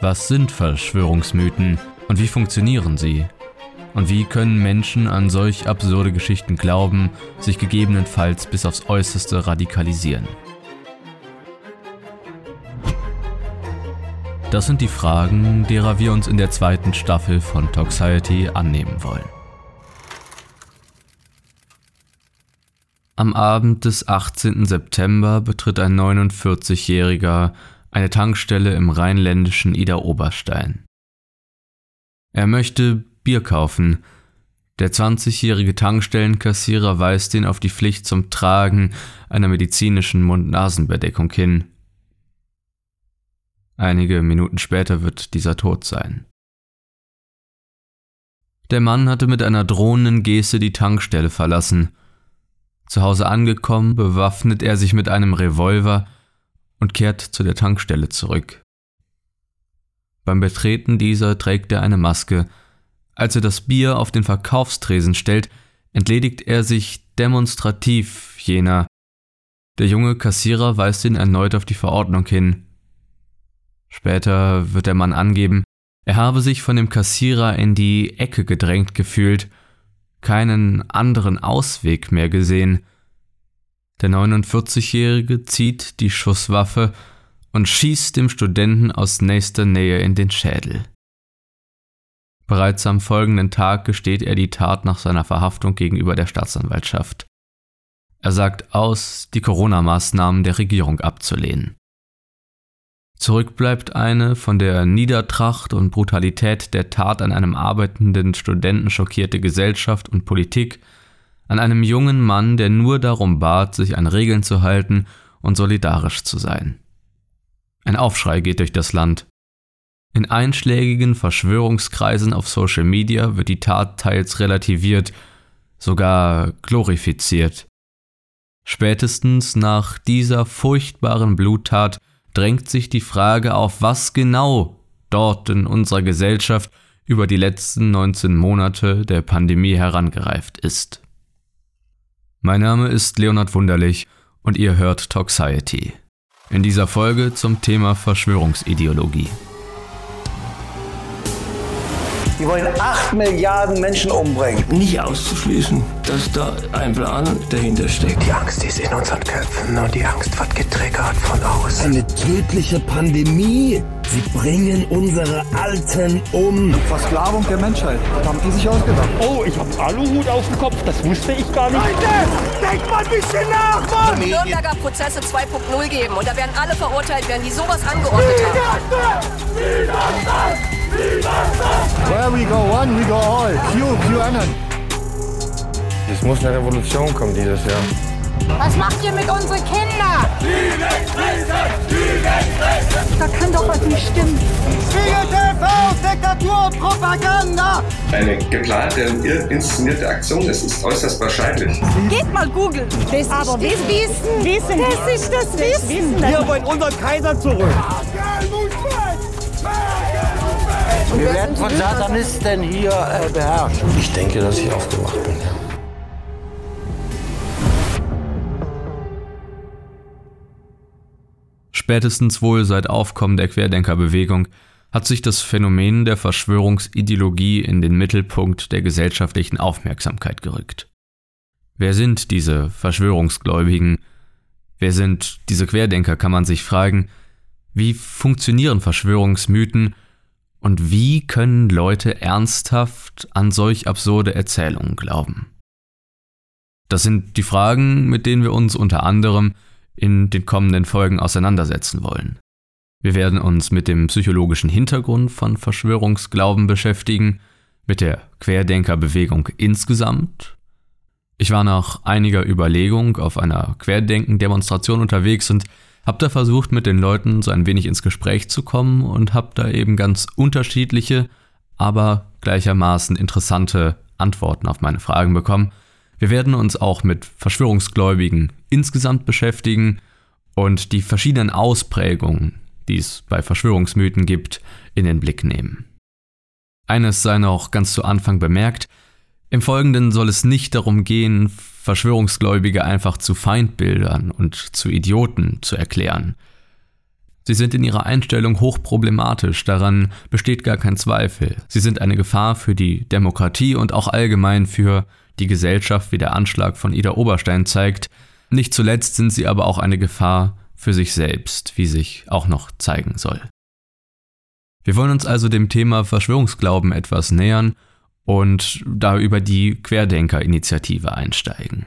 Was sind Verschwörungsmythen und wie funktionieren sie? Und wie können Menschen an solch absurde Geschichten glauben, sich gegebenenfalls bis aufs äußerste radikalisieren? Das sind die Fragen, derer wir uns in der zweiten Staffel von Toxiety annehmen wollen. Am Abend des 18. September betritt ein 49-Jähriger eine Tankstelle im rheinländischen Ida-Oberstein. Er möchte Bier kaufen. Der 20-jährige Tankstellenkassierer weist ihn auf die Pflicht zum Tragen einer medizinischen Mund-Nasen-Bedeckung hin. Einige Minuten später wird dieser tot sein. Der Mann hatte mit einer drohenden Geste die Tankstelle verlassen. Zu Hause angekommen, bewaffnet er sich mit einem Revolver und kehrt zu der Tankstelle zurück. Beim Betreten dieser trägt er eine Maske. Als er das Bier auf den Verkaufstresen stellt, entledigt er sich demonstrativ jener. Der junge Kassierer weist ihn erneut auf die Verordnung hin. Später wird der Mann angeben, er habe sich von dem Kassierer in die Ecke gedrängt gefühlt, keinen anderen Ausweg mehr gesehen, der 49-Jährige zieht die Schusswaffe und schießt dem Studenten aus nächster Nähe in den Schädel. Bereits am folgenden Tag gesteht er die Tat nach seiner Verhaftung gegenüber der Staatsanwaltschaft. Er sagt aus, die Corona-Maßnahmen der Regierung abzulehnen. Zurück bleibt eine von der Niedertracht und Brutalität der Tat an einem arbeitenden Studenten schockierte Gesellschaft und Politik, an einem jungen Mann, der nur darum bat, sich an Regeln zu halten und solidarisch zu sein. Ein Aufschrei geht durch das Land. In einschlägigen Verschwörungskreisen auf Social Media wird die Tat teils relativiert, sogar glorifiziert. Spätestens nach dieser furchtbaren Bluttat drängt sich die Frage auf, was genau dort in unserer Gesellschaft über die letzten 19 Monate der Pandemie herangereift ist. Mein Name ist Leonhard Wunderlich und ihr hört Toxiety. In dieser Folge zum Thema Verschwörungsideologie. Die wollen 8 Milliarden Menschen umbringen. Nicht auszuschließen, dass da ein Plan dahinter steckt. Die Angst ist in unseren Köpfen und die Angst wird getriggert von außen. Eine tödliche Pandemie. Sie bringen unsere Alten um. Versklavung der Menschheit. Das haben die sich ausgedacht. Oh, ich hab Aluhut auf dem Kopf. Das wusste ich gar nicht. Leute, denkt mal ein bisschen nach, Mann! Nürnberger Prozesse 2.0 geben und da werden alle verurteilt werden, die sowas angeordnet haben. Widerstand! Where we go one, we go all. Q, QAnon. Es muss eine Revolution kommen dieses Jahr. Was macht ihr mit unseren Kindern? Da kann doch was nicht stimmen. Spiegel TV, Diktatur und Propaganda. Eine geplante und inszenierte Aktion, es ist äußerst wahrscheinlich. Geht mal googeln. Das Aber ist das Wissen. Das ist das Wissen. Wir wollen unseren Kaiser zurück. Wir werden von Satanisten hier äh, beherrscht. Ich denke, dass ich aufgewacht bin, ja. Spätestens wohl seit Aufkommen der Querdenkerbewegung hat sich das Phänomen der Verschwörungsideologie in den Mittelpunkt der gesellschaftlichen Aufmerksamkeit gerückt. Wer sind diese Verschwörungsgläubigen? Wer sind diese Querdenker, kann man sich fragen. Wie funktionieren Verschwörungsmythen Und wie können Leute ernsthaft an solch absurde Erzählungen glauben? Das sind die Fragen, mit denen wir uns unter anderem in den kommenden Folgen auseinandersetzen wollen. Wir werden uns mit dem psychologischen Hintergrund von Verschwörungsglauben beschäftigen, mit der Querdenkerbewegung insgesamt. Ich war nach einiger Überlegung auf einer Querdenken-Demonstration unterwegs und habe da versucht, mit den Leuten so ein wenig ins Gespräch zu kommen und habe da eben ganz unterschiedliche, aber gleichermaßen interessante Antworten auf meine Fragen bekommen. Wir werden uns auch mit Verschwörungsgläubigen insgesamt beschäftigen und die verschiedenen Ausprägungen, die es bei Verschwörungsmythen gibt, in den Blick nehmen. Eines sei noch ganz zu Anfang bemerkt, im Folgenden soll es nicht darum gehen, Verschwörungsgläubige einfach zu Feindbildern und zu Idioten zu erklären. Sie sind in ihrer Einstellung hochproblematisch, daran besteht gar kein Zweifel. Sie sind eine Gefahr für die Demokratie und auch allgemein für die Gesellschaft, wie der Anschlag von Ida Oberstein zeigt. Nicht zuletzt sind sie aber auch eine Gefahr für sich selbst, wie sich auch noch zeigen soll. Wir wollen uns also dem Thema Verschwörungsglauben etwas nähern und da über die Querdenker-Initiative einsteigen.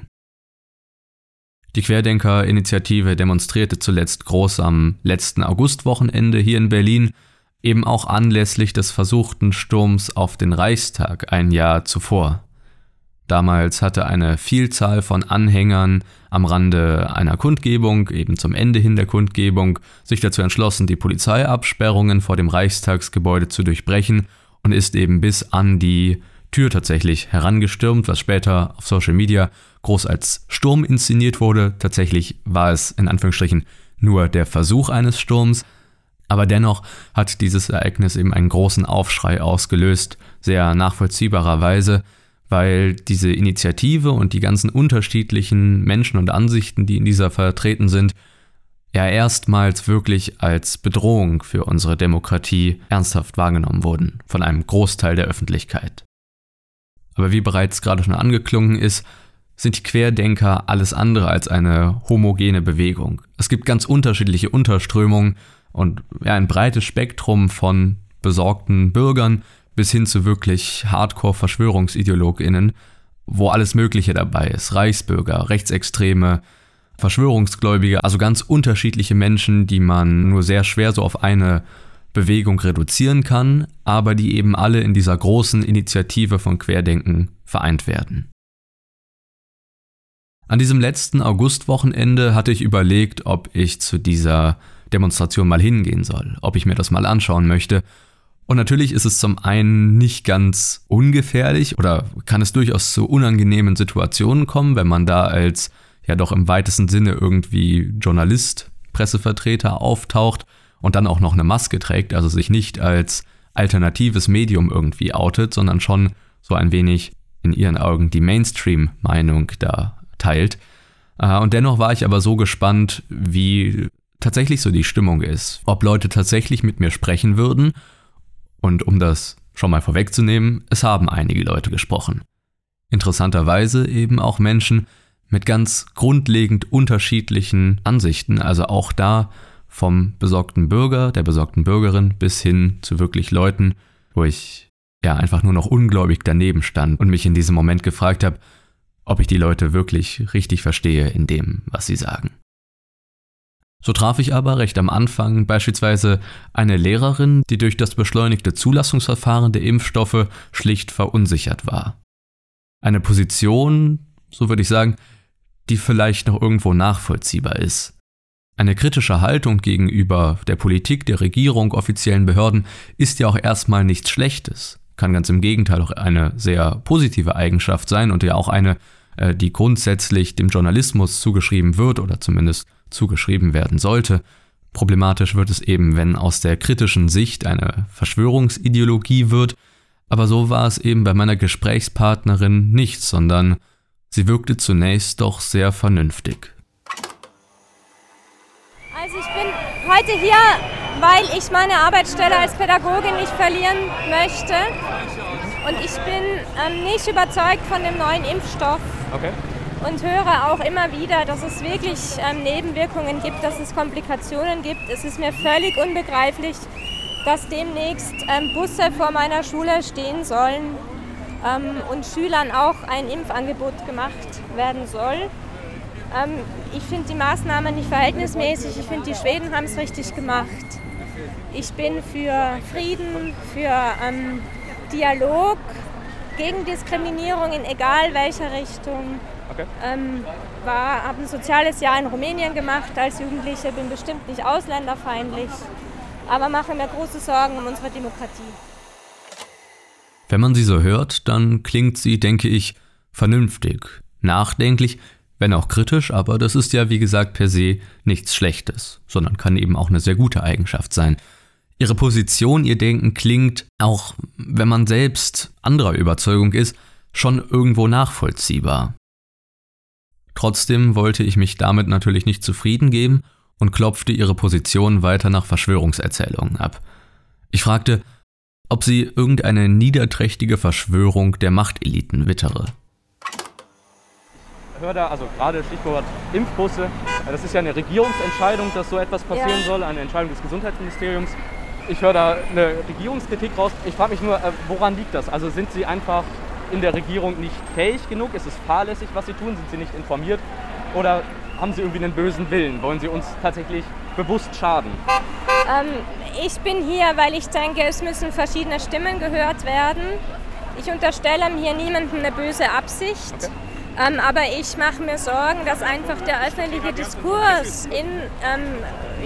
Die Querdenker-Initiative demonstrierte zuletzt groß am letzten Augustwochenende hier in Berlin, eben auch anlässlich des versuchten Sturms auf den Reichstag ein Jahr zuvor. Damals hatte eine Vielzahl von Anhängern am Rande einer Kundgebung, eben zum Ende hin der Kundgebung, sich dazu entschlossen, die Polizeiabsperrungen vor dem Reichstagsgebäude zu durchbrechen und ist eben bis an die Tür tatsächlich herangestürmt, was später auf Social Media groß als Sturm inszeniert wurde. Tatsächlich war es in Anführungsstrichen nur der Versuch eines Sturms, aber dennoch hat dieses Ereignis eben einen großen Aufschrei ausgelöst, sehr nachvollziehbarerweise, weil diese Initiative und die ganzen unterschiedlichen Menschen und Ansichten, die in dieser vertreten sind, ja erstmals wirklich als Bedrohung für unsere Demokratie ernsthaft wahrgenommen wurden von einem Großteil der Öffentlichkeit. Aber wie bereits gerade schon angeklungen ist, sind die Querdenker alles andere als eine homogene Bewegung. Es gibt ganz unterschiedliche Unterströmungen und ein breites Spektrum von besorgten Bürgern bis hin zu wirklich Hardcore-VerschwörungsideologInnen, wo alles Mögliche dabei ist. Reichsbürger, Rechtsextreme, Verschwörungsgläubige, also ganz unterschiedliche Menschen, die man nur sehr schwer so auf eine Bewegung reduzieren kann, aber die eben alle in dieser großen Initiative von Querdenken vereint werden. An diesem letzten Augustwochenende hatte ich überlegt, ob ich zu dieser Demonstration mal hingehen soll, ob ich mir das mal anschauen möchte. Und natürlich ist es zum einen nicht ganz ungefährlich oder kann es durchaus zu unangenehmen Situationen kommen, wenn man da als ja doch im weitesten Sinne irgendwie Journalist, Pressevertreter auftaucht und dann auch noch eine Maske trägt, also sich nicht als alternatives Medium irgendwie outet, sondern schon so ein wenig in ihren Augen die Mainstream-Meinung da teilt. Äh, und dennoch war ich aber so gespannt, wie tatsächlich so die Stimmung ist, ob Leute tatsächlich mit mir sprechen würden. Und um das schon mal vorwegzunehmen, es haben einige Leute gesprochen. Interessanterweise eben auch Menschen, mit ganz grundlegend unterschiedlichen Ansichten, also auch da vom besorgten Bürger, der besorgten Bürgerin bis hin zu wirklich Leuten, wo ich ja einfach nur noch ungläubig daneben stand und mich in diesem Moment gefragt habe, ob ich die Leute wirklich richtig verstehe in dem, was sie sagen. So traf ich aber recht am Anfang beispielsweise eine Lehrerin, die durch das beschleunigte Zulassungsverfahren der Impfstoffe schlicht verunsichert war. Eine Position, so würde ich sagen, die vielleicht noch irgendwo nachvollziehbar ist. Eine kritische Haltung gegenüber der Politik, der Regierung, offiziellen Behörden ist ja auch erstmal nichts Schlechtes, kann ganz im Gegenteil auch eine sehr positive Eigenschaft sein und ja auch eine, äh, die grundsätzlich dem Journalismus zugeschrieben wird oder zumindest zugeschrieben werden sollte. Problematisch wird es eben, wenn aus der kritischen Sicht eine Verschwörungsideologie wird, aber so war es eben bei meiner Gesprächspartnerin nicht, sondern Sie wirkte zunächst doch sehr vernünftig. Also ich bin heute hier, weil ich meine Arbeitsstelle als Pädagogin nicht verlieren möchte. Und ich bin ähm, nicht überzeugt von dem neuen Impfstoff. Okay. Und höre auch immer wieder, dass es wirklich ähm, Nebenwirkungen gibt, dass es Komplikationen gibt. Es ist mir völlig unbegreiflich, dass demnächst ähm, Busse vor meiner Schule stehen sollen und Schülern auch ein Impfangebot gemacht werden soll. Ähm, ich finde die Maßnahme nicht verhältnismäßig. Ich finde, die Schweden haben es richtig gemacht. Ich bin für Frieden, für ähm, Dialog, gegen Diskriminierung in egal welcher Richtung. Okay. Ähm, habe ein soziales Jahr in Rumänien gemacht als Jugendliche, bin bestimmt nicht ausländerfeindlich, aber mache mir große Sorgen um unsere Demokratie. Wenn man sie so hört, dann klingt sie, denke ich, vernünftig, nachdenklich, wenn auch kritisch, aber das ist ja wie gesagt per se nichts Schlechtes, sondern kann eben auch eine sehr gute Eigenschaft sein. Ihre Position, ihr Denken klingt, auch wenn man selbst anderer Überzeugung ist, schon irgendwo nachvollziehbar. Trotzdem wollte ich mich damit natürlich nicht zufrieden geben und klopfte ihre Position weiter nach Verschwörungserzählungen ab. Ich fragte, ob sie irgendeine niederträchtige Verschwörung der Machteliten wittere. Ich höre da, also gerade Stichwort Impfbusse, das ist ja eine Regierungsentscheidung, dass so etwas passieren ja. soll, eine Entscheidung des Gesundheitsministeriums. Ich höre da eine Regierungskritik raus. Ich frage mich nur, äh, woran liegt das? Also sind Sie einfach in der Regierung nicht fähig genug? Ist es fahrlässig, was Sie tun? Sind Sie nicht informiert? Oder haben Sie irgendwie einen bösen Willen? Wollen Sie uns tatsächlich bewusst schaden? Ähm, ich bin hier, weil ich denke, es müssen verschiedene Stimmen gehört werden. Ich unterstelle hier niemandem eine böse Absicht. Okay. Ähm, aber ich mache mir Sorgen, dass einfach der öffentliche Diskurs in, ähm,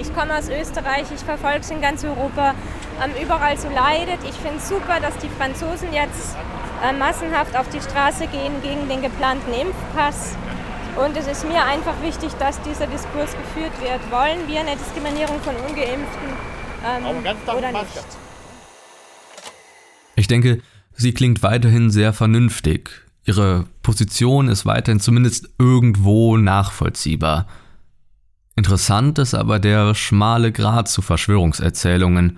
ich komme aus Österreich, ich verfolge es in ganz Europa, ähm, überall so leidet. Ich finde es super, dass die Franzosen jetzt äh, massenhaft auf die Straße gehen gegen den geplanten Impfpass. Und es ist mir einfach wichtig, dass dieser Diskurs geführt wird. Wollen wir eine Diskriminierung von Ungeimpften ähm, oder nicht? Ich denke, sie klingt weiterhin sehr vernünftig. Ihre Position ist weiterhin zumindest irgendwo nachvollziehbar. Interessant ist aber der schmale Grad zu Verschwörungserzählungen.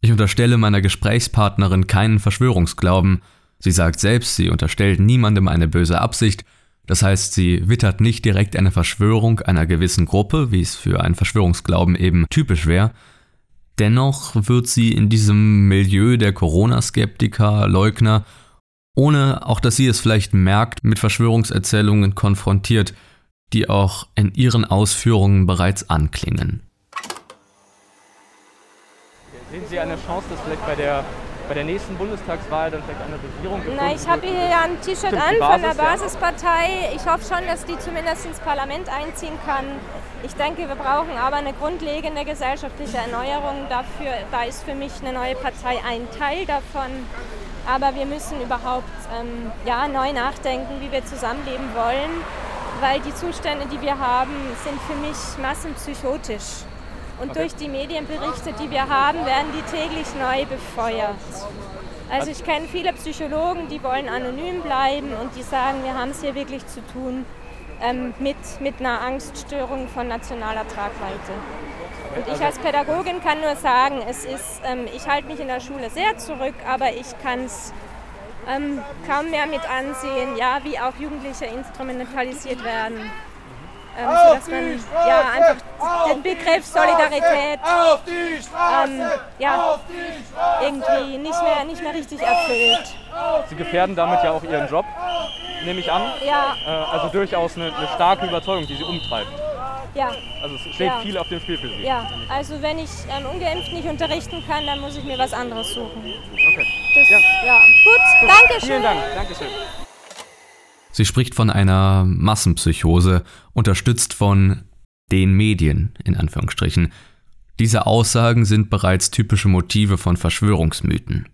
Ich unterstelle meiner Gesprächspartnerin keinen Verschwörungsglauben, Sie sagt selbst, sie unterstellt niemandem eine böse Absicht, das heißt, sie wittert nicht direkt eine Verschwörung einer gewissen Gruppe, wie es für einen Verschwörungsglauben eben typisch wäre. Dennoch wird sie in diesem Milieu der Corona-Skeptiker, Leugner, ohne auch dass sie es vielleicht merkt, mit Verschwörungserzählungen konfrontiert, die auch in ihren Ausführungen bereits anklingen. Sehen Sie eine Chance, dass vielleicht bei der bei der nächsten Bundestagswahl dann vielleicht eine Regierung Na, ich habe hier ja ein T-Shirt an Basis, von der Basispartei. Ich hoffe schon, dass die zumindest ins Parlament einziehen kann. Ich denke, wir brauchen aber eine grundlegende gesellschaftliche Erneuerung. Dafür, da ist für mich eine neue Partei ein Teil davon. Aber wir müssen überhaupt ähm, ja, neu nachdenken, wie wir zusammenleben wollen, weil die Zustände, die wir haben, sind für mich massenpsychotisch. Und okay. durch die Medienberichte, die wir haben, werden die täglich neu befeuert. Also ich kenne viele Psychologen, die wollen anonym bleiben und die sagen, wir haben es hier wirklich zu tun ähm, mit, mit einer Angststörung von nationaler Tragweite. Und ich als Pädagogin kann nur sagen, es ist, ähm, ich halte mich in der Schule sehr zurück, aber ich kann es ähm, kaum mehr mit ansehen, ja, wie auch Jugendliche instrumentalisiert werden ähm, sodass man ja, einfach den Begriff Solidarität ähm, ja, irgendwie nicht mehr, nicht mehr richtig erfüllt. Sie gefährden damit ja auch Ihren Job, nehme ich an. Ja. Äh, also durchaus eine, eine, starke Überzeugung, die Sie umtreibt. Ja. Also es steht ja. viel auf dem Spiel für Sie. Ja, also wenn ich ähm, ungeimpft nicht unterrichten kann, dann muss ich mir was anderes suchen. Okay. Das, ja. ja. Gut, Gut. danke schön. Vielen Dank, danke schön. Sie spricht von einer Massenpsychose, unterstützt von den Medien, in Anführungsstrichen. Diese Aussagen sind bereits typische Motive von Verschwörungsmythen.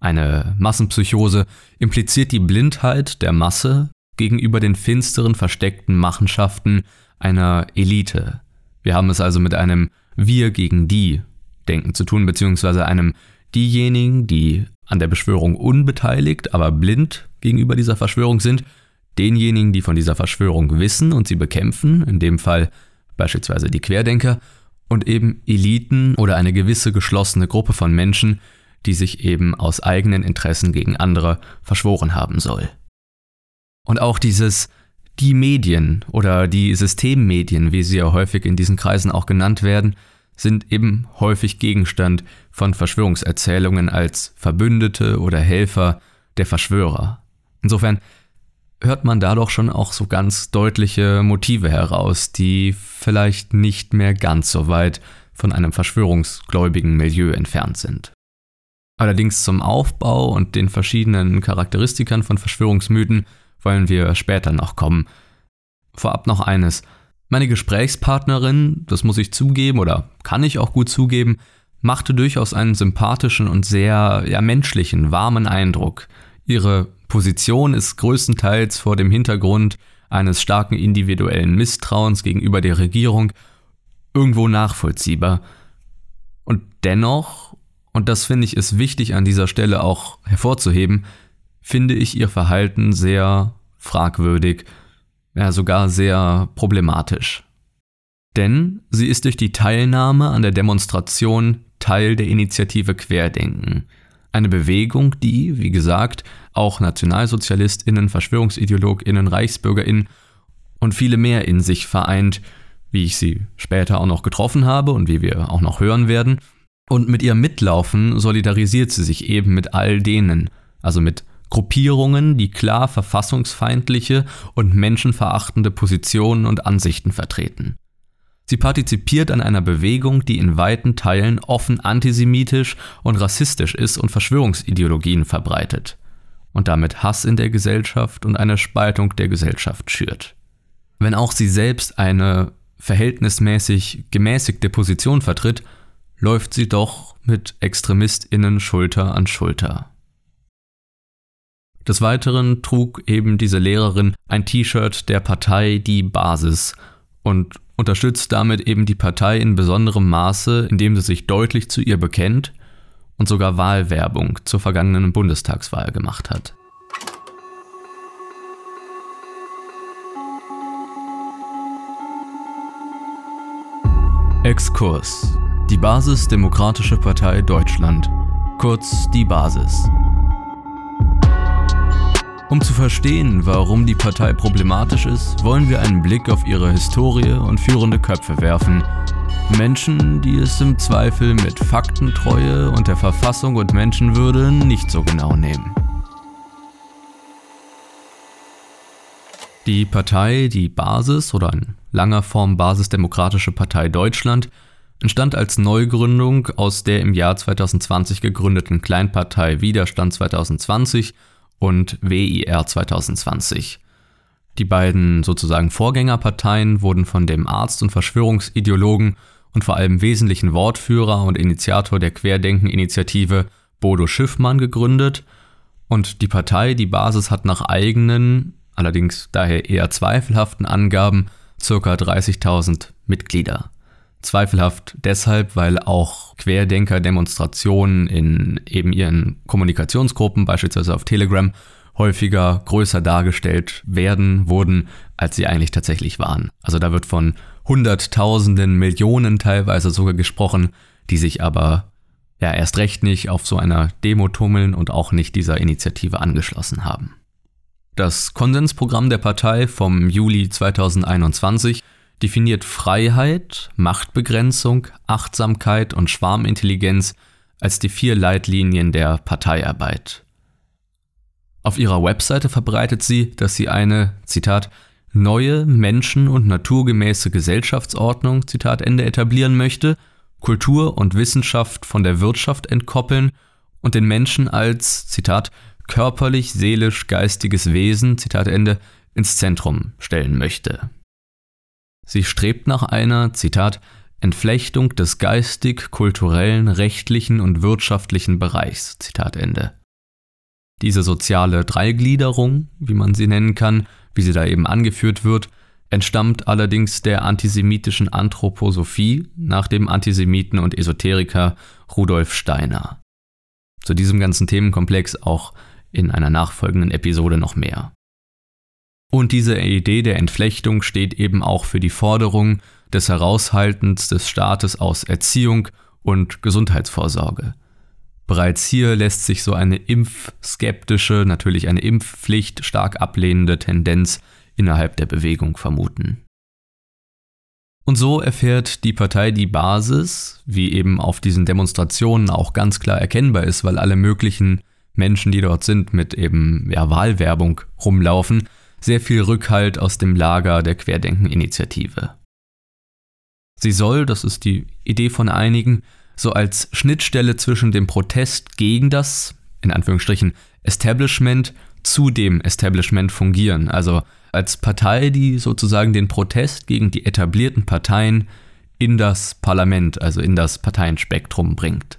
Eine Massenpsychose impliziert die Blindheit der Masse gegenüber den finsteren, versteckten Machenschaften einer Elite. Wir haben es also mit einem Wir gegen die Denken zu tun, beziehungsweise einem diejenigen, die an der Beschwörung unbeteiligt, aber blind gegenüber dieser Verschwörung sind, denjenigen, die von dieser Verschwörung wissen und sie bekämpfen, in dem Fall beispielsweise die Querdenker, und eben Eliten oder eine gewisse geschlossene Gruppe von Menschen, die sich eben aus eigenen Interessen gegen andere verschworen haben soll. Und auch dieses die Medien oder die Systemmedien, wie sie ja häufig in diesen Kreisen auch genannt werden, sind eben häufig Gegenstand von Verschwörungserzählungen als Verbündete oder Helfer der Verschwörer. Insofern hört man da doch schon auch so ganz deutliche Motive heraus, die vielleicht nicht mehr ganz so weit von einem verschwörungsgläubigen Milieu entfernt sind. Allerdings zum Aufbau und den verschiedenen Charakteristikern von Verschwörungsmythen wollen wir später noch kommen. Vorab noch eines. Meine Gesprächspartnerin, das muss ich zugeben oder kann ich auch gut zugeben, machte durchaus einen sympathischen und sehr ja, menschlichen, warmen Eindruck. Ihre Position ist größtenteils vor dem Hintergrund eines starken individuellen Misstrauens gegenüber der Regierung irgendwo nachvollziehbar. Und dennoch, und das finde ich ist wichtig an dieser Stelle auch hervorzuheben, finde ich ihr Verhalten sehr fragwürdig, ja sogar sehr problematisch. Denn sie ist durch die Teilnahme an der Demonstration Teil der Initiative Querdenken. Eine Bewegung, die, wie gesagt, auch Nationalsozialistinnen, Verschwörungsideologinnen, Reichsbürgerinnen und viele mehr in sich vereint, wie ich sie später auch noch getroffen habe und wie wir auch noch hören werden. Und mit ihrem Mitlaufen solidarisiert sie sich eben mit all denen, also mit Gruppierungen, die klar verfassungsfeindliche und menschenverachtende Positionen und Ansichten vertreten. Sie partizipiert an einer Bewegung, die in weiten Teilen offen antisemitisch und rassistisch ist und Verschwörungsideologien verbreitet und damit Hass in der Gesellschaft und eine Spaltung der Gesellschaft schürt. Wenn auch sie selbst eine verhältnismäßig gemäßigte Position vertritt, läuft sie doch mit Extremistinnen Schulter an Schulter. Des Weiteren trug eben diese Lehrerin ein T-Shirt der Partei Die Basis und unterstützt damit eben die Partei in besonderem Maße, indem sie sich deutlich zu ihr bekennt und sogar Wahlwerbung zur vergangenen Bundestagswahl gemacht hat. Exkurs. Die Basis Demokratische Partei Deutschland. Kurz die Basis. Um zu verstehen, warum die Partei problematisch ist, wollen wir einen Blick auf ihre Historie und führende Köpfe werfen. Menschen, die es im Zweifel mit Faktentreue und der Verfassung und Menschenwürde nicht so genau nehmen. Die Partei, die Basis oder in langer Form Basisdemokratische Partei Deutschland, entstand als Neugründung aus der im Jahr 2020 gegründeten Kleinpartei Widerstand 2020 und WIR 2020. Die beiden sozusagen Vorgängerparteien wurden von dem Arzt und Verschwörungsideologen und vor allem wesentlichen Wortführer und Initiator der Querdenken-Initiative Bodo Schiffmann gegründet und die Partei, die Basis hat nach eigenen, allerdings daher eher zweifelhaften Angaben ca. 30.000 Mitglieder. Zweifelhaft deshalb, weil auch Querdenker-Demonstrationen in eben ihren Kommunikationsgruppen, beispielsweise auf Telegram, häufiger größer dargestellt werden, wurden, als sie eigentlich tatsächlich waren. Also da wird von Hunderttausenden, Millionen teilweise sogar gesprochen, die sich aber ja erst recht nicht auf so einer Demo tummeln und auch nicht dieser Initiative angeschlossen haben. Das Konsensprogramm der Partei vom Juli 2021 definiert Freiheit, Machtbegrenzung, Achtsamkeit und Schwarmintelligenz als die vier Leitlinien der Parteiarbeit. Auf ihrer Webseite verbreitet sie, dass sie eine, Zitat, neue, menschen- und naturgemäße Gesellschaftsordnung, Zitat Ende, etablieren möchte, Kultur und Wissenschaft von der Wirtschaft entkoppeln und den Menschen als, Zitat, körperlich, seelisch, geistiges Wesen, Zitat Ende, ins Zentrum stellen möchte. Sie strebt nach einer, Zitat, Entflechtung des geistig, kulturellen, rechtlichen und wirtschaftlichen Bereichs. Zitat Ende. Diese soziale Dreigliederung, wie man sie nennen kann, wie sie da eben angeführt wird, entstammt allerdings der antisemitischen Anthroposophie nach dem Antisemiten und Esoteriker Rudolf Steiner. Zu diesem ganzen Themenkomplex auch in einer nachfolgenden Episode noch mehr. Und diese Idee der Entflechtung steht eben auch für die Forderung des Heraushaltens des Staates aus Erziehung und Gesundheitsvorsorge. Bereits hier lässt sich so eine impfskeptische, natürlich eine Impfpflicht stark ablehnende Tendenz innerhalb der Bewegung vermuten. Und so erfährt die Partei die Basis, wie eben auf diesen Demonstrationen auch ganz klar erkennbar ist, weil alle möglichen Menschen, die dort sind, mit eben ja, Wahlwerbung rumlaufen, sehr viel Rückhalt aus dem Lager der Querdenken-Initiative. Sie soll, das ist die Idee von einigen, so als Schnittstelle zwischen dem Protest gegen das, in Anführungsstrichen, Establishment zu dem Establishment fungieren. Also als Partei, die sozusagen den Protest gegen die etablierten Parteien in das Parlament, also in das Parteienspektrum bringt.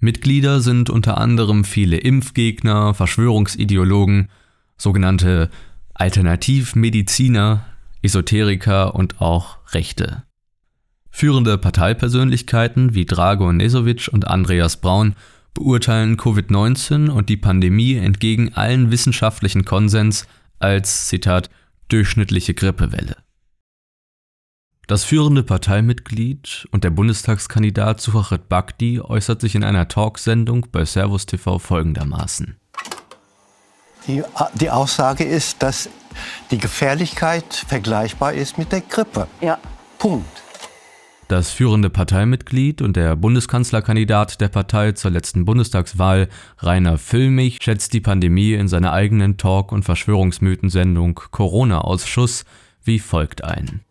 Mitglieder sind unter anderem viele Impfgegner, Verschwörungsideologen, sogenannte Alternativmediziner, Esoteriker und auch Rechte. Führende Parteipersönlichkeiten wie Drago Nesovic und Andreas Braun beurteilen Covid-19 und die Pandemie entgegen allen wissenschaftlichen Konsens als, Zitat, durchschnittliche Grippewelle. Das führende Parteimitglied und der Bundestagskandidat Suchachet Bhakti äußert sich in einer Talksendung bei Servus TV folgendermaßen. Die, die Aussage ist, dass die Gefährlichkeit vergleichbar ist mit der Grippe. Ja. Punkt. Das führende Parteimitglied und der Bundeskanzlerkandidat der Partei zur letzten Bundestagswahl, Rainer Füllmich, schätzt die Pandemie in seiner eigenen Talk- und Verschwörungsmythensendung Corona-Ausschuss wie folgt ein.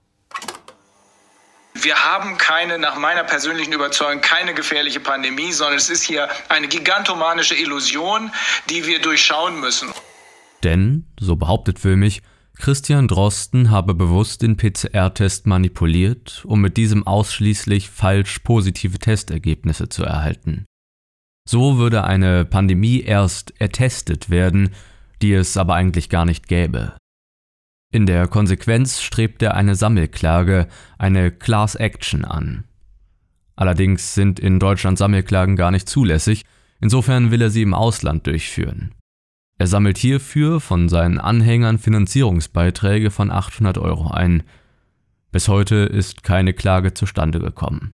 Wir haben keine, nach meiner persönlichen Überzeugung, keine gefährliche Pandemie, sondern es ist hier eine gigantomanische Illusion, die wir durchschauen müssen. Denn, so behauptet Füllmich, Christian Drosten habe bewusst den PCR-Test manipuliert, um mit diesem ausschließlich falsch positive Testergebnisse zu erhalten. So würde eine Pandemie erst ertestet werden, die es aber eigentlich gar nicht gäbe. In der Konsequenz strebt er eine Sammelklage, eine Class Action an. Allerdings sind in Deutschland Sammelklagen gar nicht zulässig, insofern will er sie im Ausland durchführen. Er sammelt hierfür von seinen Anhängern Finanzierungsbeiträge von 800 Euro ein. Bis heute ist keine Klage zustande gekommen.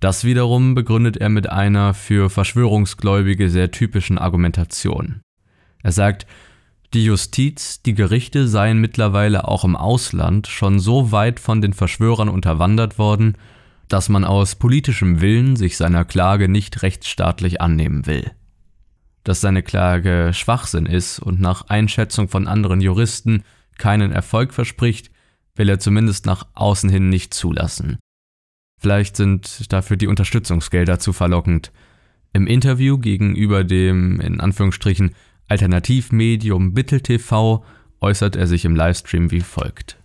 Das wiederum begründet er mit einer für Verschwörungsgläubige sehr typischen Argumentation. Er sagt, die Justiz, die Gerichte seien mittlerweile auch im Ausland schon so weit von den Verschwörern unterwandert worden, dass man aus politischem Willen sich seiner Klage nicht rechtsstaatlich annehmen will dass seine Klage Schwachsinn ist und nach Einschätzung von anderen Juristen keinen Erfolg verspricht, will er zumindest nach außen hin nicht zulassen. Vielleicht sind dafür die Unterstützungsgelder zu verlockend. Im Interview gegenüber dem in Anführungsstrichen Alternativmedium Bittel TV äußert er sich im Livestream wie folgt.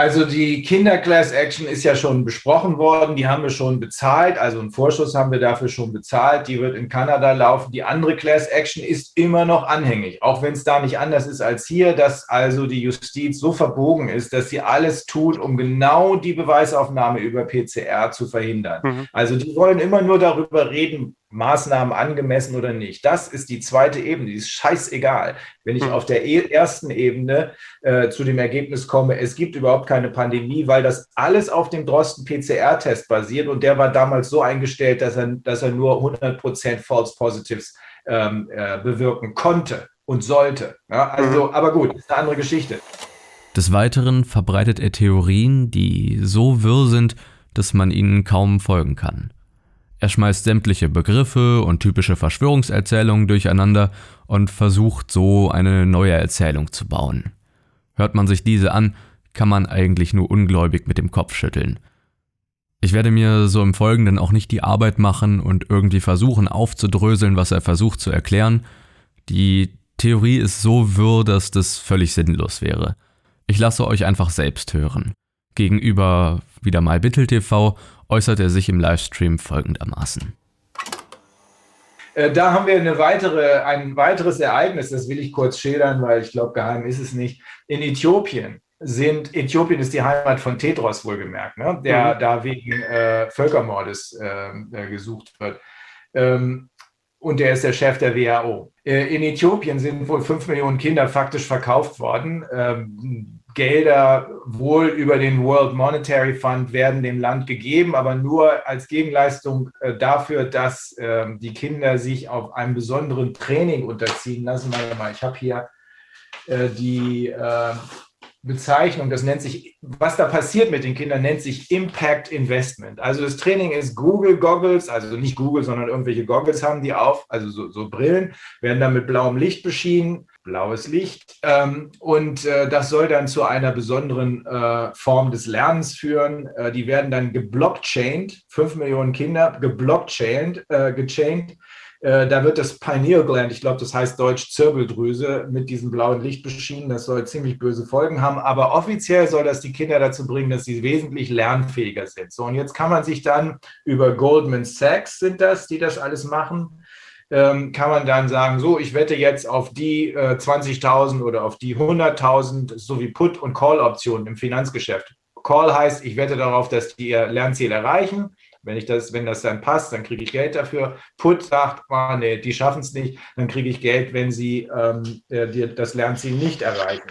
Also die Kinder-Class Action ist ja schon besprochen worden, die haben wir schon bezahlt, also einen Vorschuss haben wir dafür schon bezahlt, die wird in Kanada laufen. Die andere Class Action ist immer noch anhängig, auch wenn es da nicht anders ist als hier, dass also die Justiz so verbogen ist, dass sie alles tut, um genau die Beweisaufnahme über PCR zu verhindern. Mhm. Also die wollen immer nur darüber reden, Maßnahmen angemessen oder nicht. Das ist die zweite Ebene, die ist scheißegal. Wenn ich mhm. auf der e-, ersten Ebene äh, zu dem Ergebnis komme, es gibt überhaupt keine Pandemie, weil das alles auf dem Drosten PCR-Test basiert und der war damals so eingestellt, dass er, dass er nur 100% False Positives ähm, äh, bewirken konnte und sollte. Ja, also, mhm. aber gut, ist eine andere Geschichte. Des Weiteren verbreitet er Theorien, die so wirr sind, dass man ihnen kaum folgen kann. Er schmeißt sämtliche Begriffe und typische Verschwörungserzählungen durcheinander und versucht so eine neue Erzählung zu bauen. Hört man sich diese an, kann man eigentlich nur ungläubig mit dem Kopf schütteln. Ich werde mir so im Folgenden auch nicht die Arbeit machen und irgendwie versuchen aufzudröseln, was er versucht zu erklären. Die Theorie ist so wirr, dass das völlig sinnlos wäre. Ich lasse euch einfach selbst hören. Gegenüber wieder mal Bittel TV äußert er sich im Livestream folgendermaßen. Äh, da haben wir eine weitere, ein weiteres Ereignis, das will ich kurz schildern, weil ich glaube, geheim ist es nicht. In Äthiopien sind, Äthiopien ist die Heimat von Tedros wohlgemerkt, ne? der mhm. da wegen äh, Völkermordes ähm, äh, gesucht wird. Ähm, und der ist der Chef der WHO. Äh, in Äthiopien sind wohl fünf Millionen Kinder faktisch verkauft worden. Ähm, Gelder wohl über den World Monetary Fund werden dem Land gegeben, aber nur als Gegenleistung äh, dafür, dass äh, die Kinder sich auf einem besonderen Training unterziehen lassen. Warte mal, ich habe hier äh, die, äh, Bezeichnung, das nennt sich, was da passiert mit den Kindern, nennt sich Impact Investment. Also das Training ist Google Goggles, also nicht Google, sondern irgendwelche Goggles haben die auf, also so, so Brillen, werden dann mit blauem Licht beschienen, blaues Licht. Ähm, und äh, das soll dann zu einer besonderen äh, Form des Lernens führen. Äh, die werden dann geblockchained, fünf Millionen Kinder geblockchained, äh, gechained da wird das Pineal Gland, ich glaube, das heißt deutsch Zirbeldrüse, mit diesem blauen Licht beschienen. Das soll ziemlich böse Folgen haben. Aber offiziell soll das die Kinder dazu bringen, dass sie wesentlich lernfähiger sind. So, und jetzt kann man sich dann über Goldman Sachs sind das, die das alles machen, ähm, kann man dann sagen, so, ich wette jetzt auf die äh, 20.000 oder auf die 100.000 sowie Put- und Call-Optionen im Finanzgeschäft. Call heißt, ich wette darauf, dass die ihr Lernziel erreichen. Wenn, ich das, wenn das dann passt, dann kriege ich Geld dafür. Put sagt, oh, nee, die schaffen es nicht, dann kriege ich Geld, wenn sie ähm, die, das Lernziel nicht erreichen.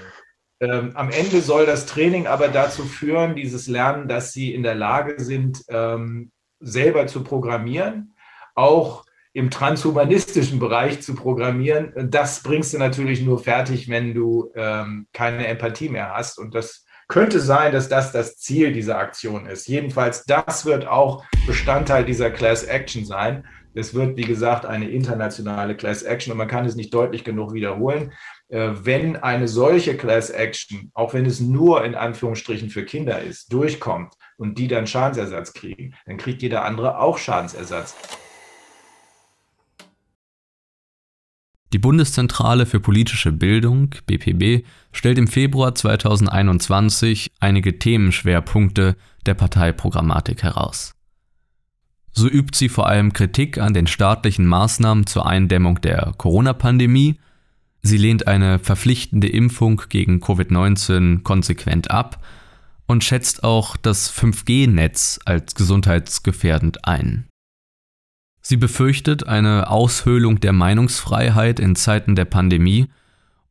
Ähm, am Ende soll das Training aber dazu führen, dieses Lernen, dass sie in der Lage sind, ähm, selber zu programmieren, auch im transhumanistischen Bereich zu programmieren. Das bringst du natürlich nur fertig, wenn du ähm, keine Empathie mehr hast. Und das könnte sein, dass das das Ziel dieser Aktion ist. Jedenfalls, das wird auch Bestandteil dieser Class Action sein. Es wird, wie gesagt, eine internationale Class Action und man kann es nicht deutlich genug wiederholen. Äh, wenn eine solche Class Action, auch wenn es nur in Anführungsstrichen für Kinder ist, durchkommt und die dann Schadensersatz kriegen, dann kriegt jeder andere auch Schadensersatz. Die Bundeszentrale für politische Bildung, BPB, stellt im Februar 2021 einige Themenschwerpunkte der Parteiprogrammatik heraus. So übt sie vor allem Kritik an den staatlichen Maßnahmen zur Eindämmung der Corona-Pandemie, sie lehnt eine verpflichtende Impfung gegen Covid-19 konsequent ab und schätzt auch das 5G-Netz als gesundheitsgefährdend ein. Sie befürchtet eine Aushöhlung der Meinungsfreiheit in Zeiten der Pandemie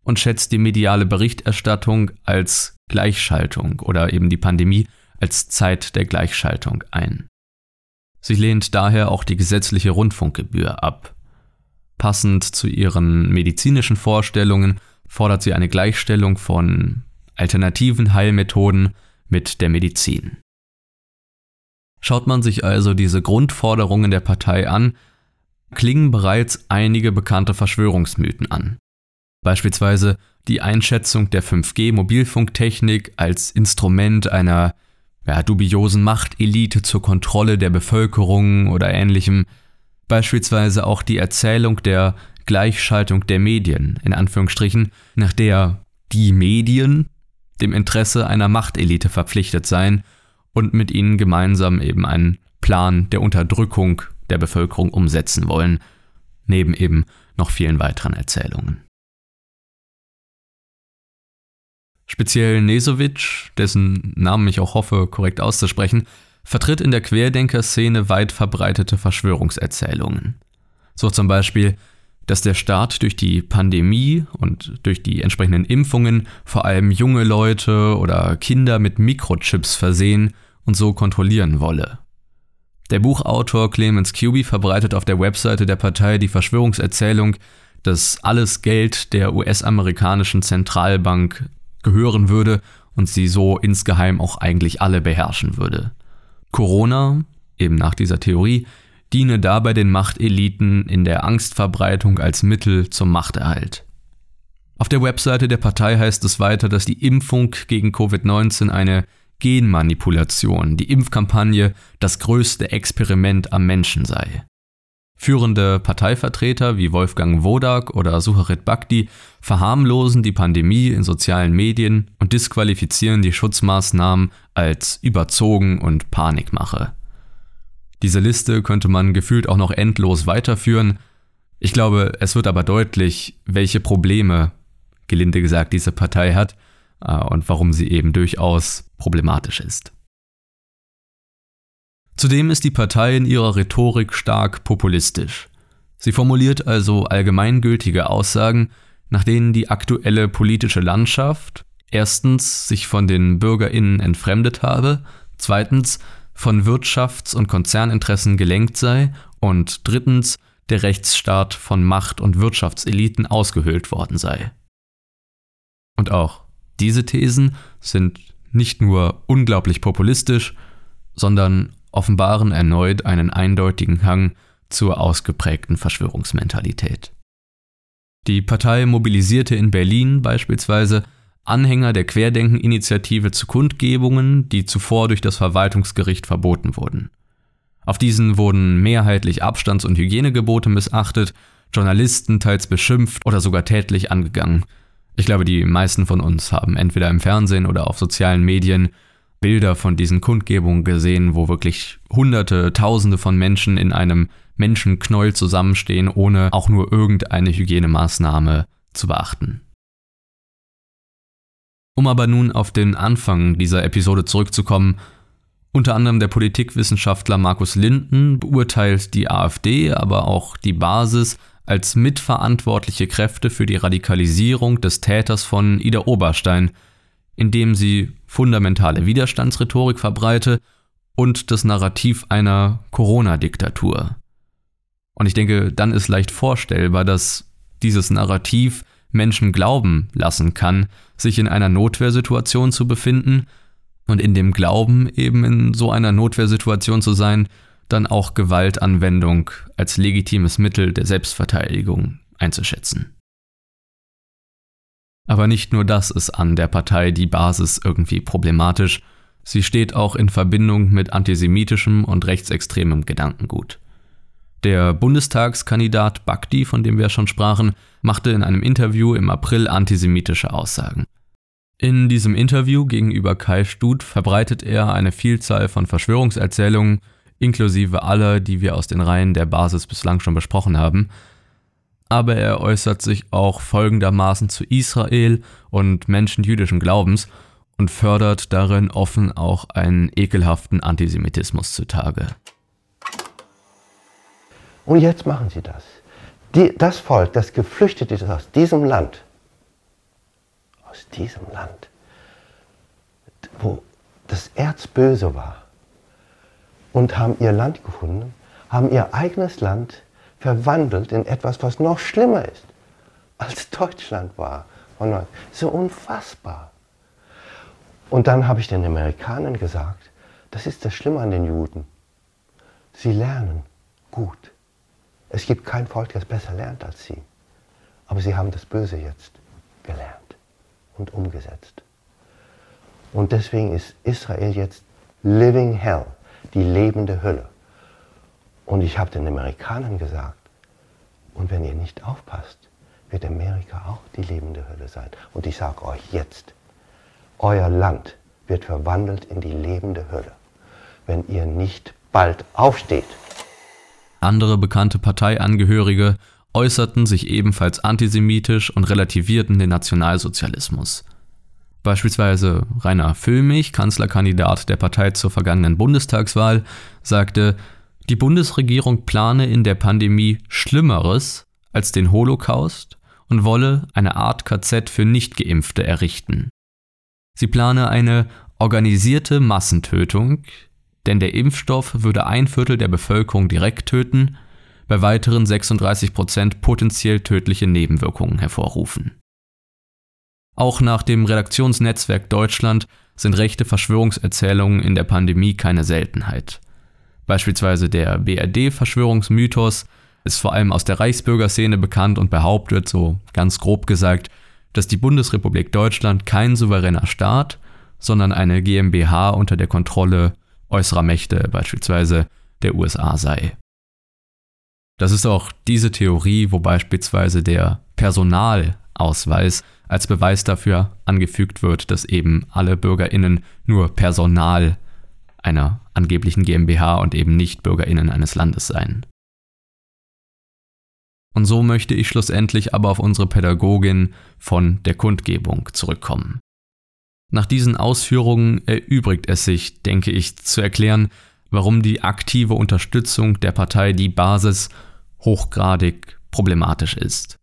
und schätzt die mediale Berichterstattung als Gleichschaltung oder eben die Pandemie als Zeit der Gleichschaltung ein. Sie lehnt daher auch die gesetzliche Rundfunkgebühr ab. Passend zu ihren medizinischen Vorstellungen fordert sie eine Gleichstellung von alternativen Heilmethoden mit der Medizin. Schaut man sich also diese Grundforderungen der Partei an, klingen bereits einige bekannte Verschwörungsmythen an. Beispielsweise die Einschätzung der 5G-Mobilfunktechnik als Instrument einer ja, dubiosen Machtelite zur Kontrolle der Bevölkerung oder ähnlichem, beispielsweise auch die Erzählung der Gleichschaltung der Medien, in Anführungsstrichen, nach der die Medien dem Interesse einer Machtelite verpflichtet seien und mit ihnen gemeinsam eben einen Plan der Unterdrückung der Bevölkerung umsetzen wollen, neben eben noch vielen weiteren Erzählungen. Speziell Nesovic, dessen Namen ich auch hoffe korrekt auszusprechen, vertritt in der Querdenker-Szene weit verbreitete Verschwörungserzählungen. So zum Beispiel, dass der Staat durch die Pandemie und durch die entsprechenden Impfungen vor allem junge Leute oder Kinder mit Mikrochips versehen und so kontrollieren wolle. Der Buchautor Clemens Cuby verbreitet auf der Webseite der Partei die Verschwörungserzählung, dass alles Geld der US-amerikanischen Zentralbank gehören würde und sie so insgeheim auch eigentlich alle beherrschen würde. Corona, eben nach dieser Theorie, diene dabei den Machteliten in der Angstverbreitung als Mittel zum Machterhalt. Auf der Webseite der Partei heißt es weiter, dass die Impfung gegen Covid-19 eine Genmanipulation, die Impfkampagne, das größte Experiment am Menschen sei. Führende Parteivertreter wie Wolfgang Wodak oder Sucharit Bhakti verharmlosen die Pandemie in sozialen Medien und disqualifizieren die Schutzmaßnahmen als überzogen und Panikmache. Diese Liste könnte man gefühlt auch noch endlos weiterführen. Ich glaube, es wird aber deutlich, welche Probleme, gelinde gesagt, diese Partei hat und warum sie eben durchaus problematisch ist. Zudem ist die Partei in ihrer Rhetorik stark populistisch. Sie formuliert also allgemeingültige Aussagen, nach denen die aktuelle politische Landschaft erstens sich von den Bürgerinnen entfremdet habe, zweitens von Wirtschafts- und Konzerninteressen gelenkt sei und drittens der Rechtsstaat von Macht- und Wirtschaftseliten ausgehöhlt worden sei. Und auch Diese Thesen sind nicht nur unglaublich populistisch, sondern offenbaren erneut einen eindeutigen Hang zur ausgeprägten Verschwörungsmentalität. Die Partei mobilisierte in Berlin beispielsweise Anhänger der Querdenken-Initiative zu Kundgebungen, die zuvor durch das Verwaltungsgericht verboten wurden. Auf diesen wurden mehrheitlich Abstands- und Hygienegebote missachtet, Journalisten teils beschimpft oder sogar tätlich angegangen. Ich glaube, die meisten von uns haben entweder im Fernsehen oder auf sozialen Medien Bilder von diesen Kundgebungen gesehen, wo wirklich Hunderte, Tausende von Menschen in einem Menschenknäuel zusammenstehen, ohne auch nur irgendeine Hygienemaßnahme zu beachten. Um aber nun auf den Anfang dieser Episode zurückzukommen, unter anderem der Politikwissenschaftler Markus Linden beurteilt die AfD, aber auch die Basis als mitverantwortliche Kräfte für die Radikalisierung des Täters von Ida Oberstein, indem sie fundamentale Widerstandsrhetorik verbreite und das Narrativ einer Corona-Diktatur. Und ich denke, dann ist leicht vorstellbar, dass dieses Narrativ Menschen glauben lassen kann, sich in einer Notwehrsituation zu befinden und in dem Glauben, eben in so einer Notwehrsituation zu sein, dann auch Gewaltanwendung als legitimes Mittel der Selbstverteidigung einzuschätzen. Aber nicht nur das ist an der Partei die Basis irgendwie problematisch, sie steht auch in Verbindung mit antisemitischem und rechtsextremem Gedankengut. Der Bundestagskandidat Bakti, von dem wir schon sprachen, machte in einem Interview im April antisemitische Aussagen. In diesem Interview gegenüber Kai Stut verbreitet er eine Vielzahl von Verschwörungserzählungen, inklusive aller, die wir aus den Reihen der Basis bislang schon besprochen haben, aber er äußert sich auch folgendermaßen zu Israel und Menschen jüdischen Glaubens und fördert darin offen auch einen ekelhaften Antisemitismus zutage. Und jetzt machen sie das. Die, das Volk, das geflüchtet ist aus diesem Land, aus diesem Land, wo das Erz böse war, und haben ihr Land gefunden, haben ihr eigenes Land verwandelt in etwas, was noch schlimmer ist, als Deutschland war. So unfassbar. Und dann habe ich den Amerikanern gesagt, das ist das Schlimme an den Juden. Sie lernen gut. Es gibt kein Volk, das besser lernt als sie. Aber sie haben das Böse jetzt gelernt und umgesetzt. Und deswegen ist Israel jetzt living hell, die lebende Hölle. Und ich habe den Amerikanern gesagt, und wenn ihr nicht aufpasst, wird Amerika auch die lebende Hölle sein. Und ich sage euch jetzt, euer Land wird verwandelt in die lebende Hölle, wenn ihr nicht bald aufsteht. Andere bekannte Parteiangehörige äußerten sich ebenfalls antisemitisch und relativierten den Nationalsozialismus. Beispielsweise Rainer Füllmich, Kanzlerkandidat der Partei zur vergangenen Bundestagswahl, sagte, die Bundesregierung plane in der Pandemie Schlimmeres als den Holocaust und wolle eine Art KZ für Nichtgeimpfte errichten. Sie plane eine organisierte Massentötung, denn der Impfstoff würde ein Viertel der Bevölkerung direkt töten, bei weiteren 36 Prozent potenziell tödliche Nebenwirkungen hervorrufen. Auch nach dem Redaktionsnetzwerk Deutschland sind rechte Verschwörungserzählungen in der Pandemie keine Seltenheit. Beispielsweise der BRD-Verschwörungsmythos ist vor allem aus der Reichsbürgerszene bekannt und behauptet, so ganz grob gesagt, dass die Bundesrepublik Deutschland kein souveräner Staat, sondern eine GmbH unter der Kontrolle äußerer Mächte, beispielsweise der USA sei. Das ist auch diese Theorie, wo beispielsweise der Personalausweis als Beweis dafür angefügt wird, dass eben alle Bürgerinnen nur Personal einer angeblichen GmbH und eben nicht Bürgerinnen eines Landes seien. Und so möchte ich schlussendlich aber auf unsere Pädagogin von der Kundgebung zurückkommen. Nach diesen Ausführungen erübrigt es sich, denke ich, zu erklären, warum die aktive Unterstützung der Partei Die Basis hochgradig problematisch ist.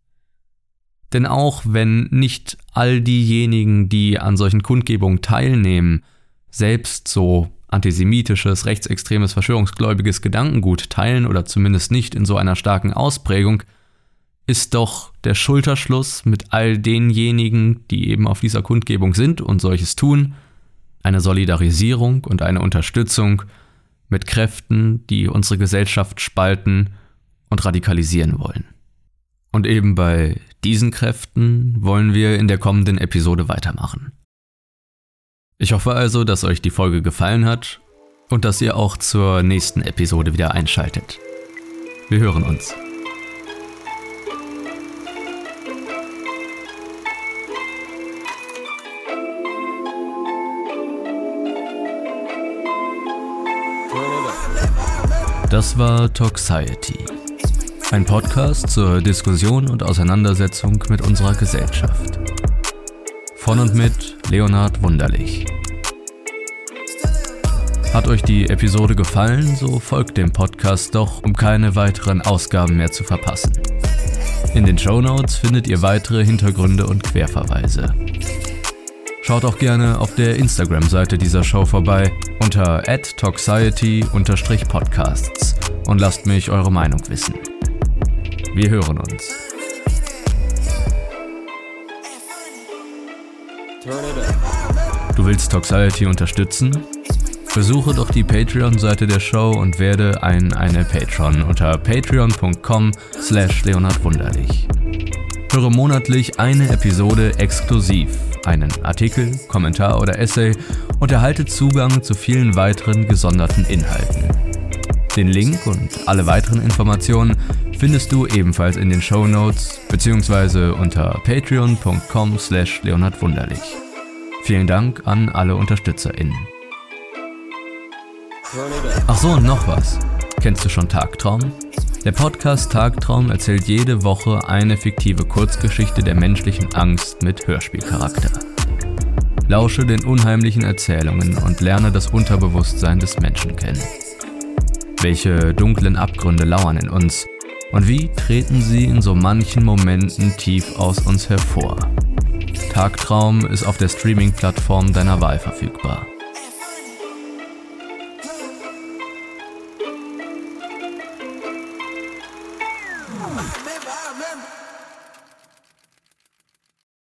Denn auch wenn nicht all diejenigen, die an solchen Kundgebungen teilnehmen, selbst so antisemitisches, rechtsextremes, verschwörungsgläubiges Gedankengut teilen oder zumindest nicht in so einer starken Ausprägung, ist doch der Schulterschluss mit all denjenigen, die eben auf dieser Kundgebung sind und solches tun, eine Solidarisierung und eine Unterstützung mit Kräften, die unsere Gesellschaft spalten und radikalisieren wollen. Und eben bei diesen Kräften wollen wir in der kommenden Episode weitermachen. Ich hoffe also, dass euch die Folge gefallen hat und dass ihr auch zur nächsten Episode wieder einschaltet. Wir hören uns. Das war Toxiety. Ein Podcast zur Diskussion und Auseinandersetzung mit unserer Gesellschaft. Von und mit Leonhard Wunderlich. Hat euch die Episode gefallen, so folgt dem Podcast doch, um keine weiteren Ausgaben mehr zu verpassen. In den Show Notes findet ihr weitere Hintergründe und Querverweise. Schaut auch gerne auf der Instagram-Seite dieser Show vorbei unter toxiety-podcasts und lasst mich eure Meinung wissen. Wir hören uns. Du willst Toxiety unterstützen? Besuche doch die Patreon-Seite der Show und werde ein eine Patron unter patreon.com slash leonardwunderlich. Höre monatlich eine Episode exklusiv, einen Artikel, Kommentar oder Essay und erhalte Zugang zu vielen weiteren gesonderten Inhalten. Den Link und alle weiteren Informationen findest du ebenfalls in den Show Notes bzw. unter patreon.com slash leonardwunderlich. Vielen Dank an alle UnterstützerInnen. Ach so, und noch was. Kennst du schon Tagtraum? Der Podcast Tagtraum erzählt jede Woche eine fiktive Kurzgeschichte der menschlichen Angst mit Hörspielcharakter. Lausche den unheimlichen Erzählungen und lerne das Unterbewusstsein des Menschen kennen. Welche dunklen Abgründe lauern in uns und wie treten sie in so manchen Momenten tief aus uns hervor? Tagtraum ist auf der Streaming-Plattform deiner Wahl verfügbar.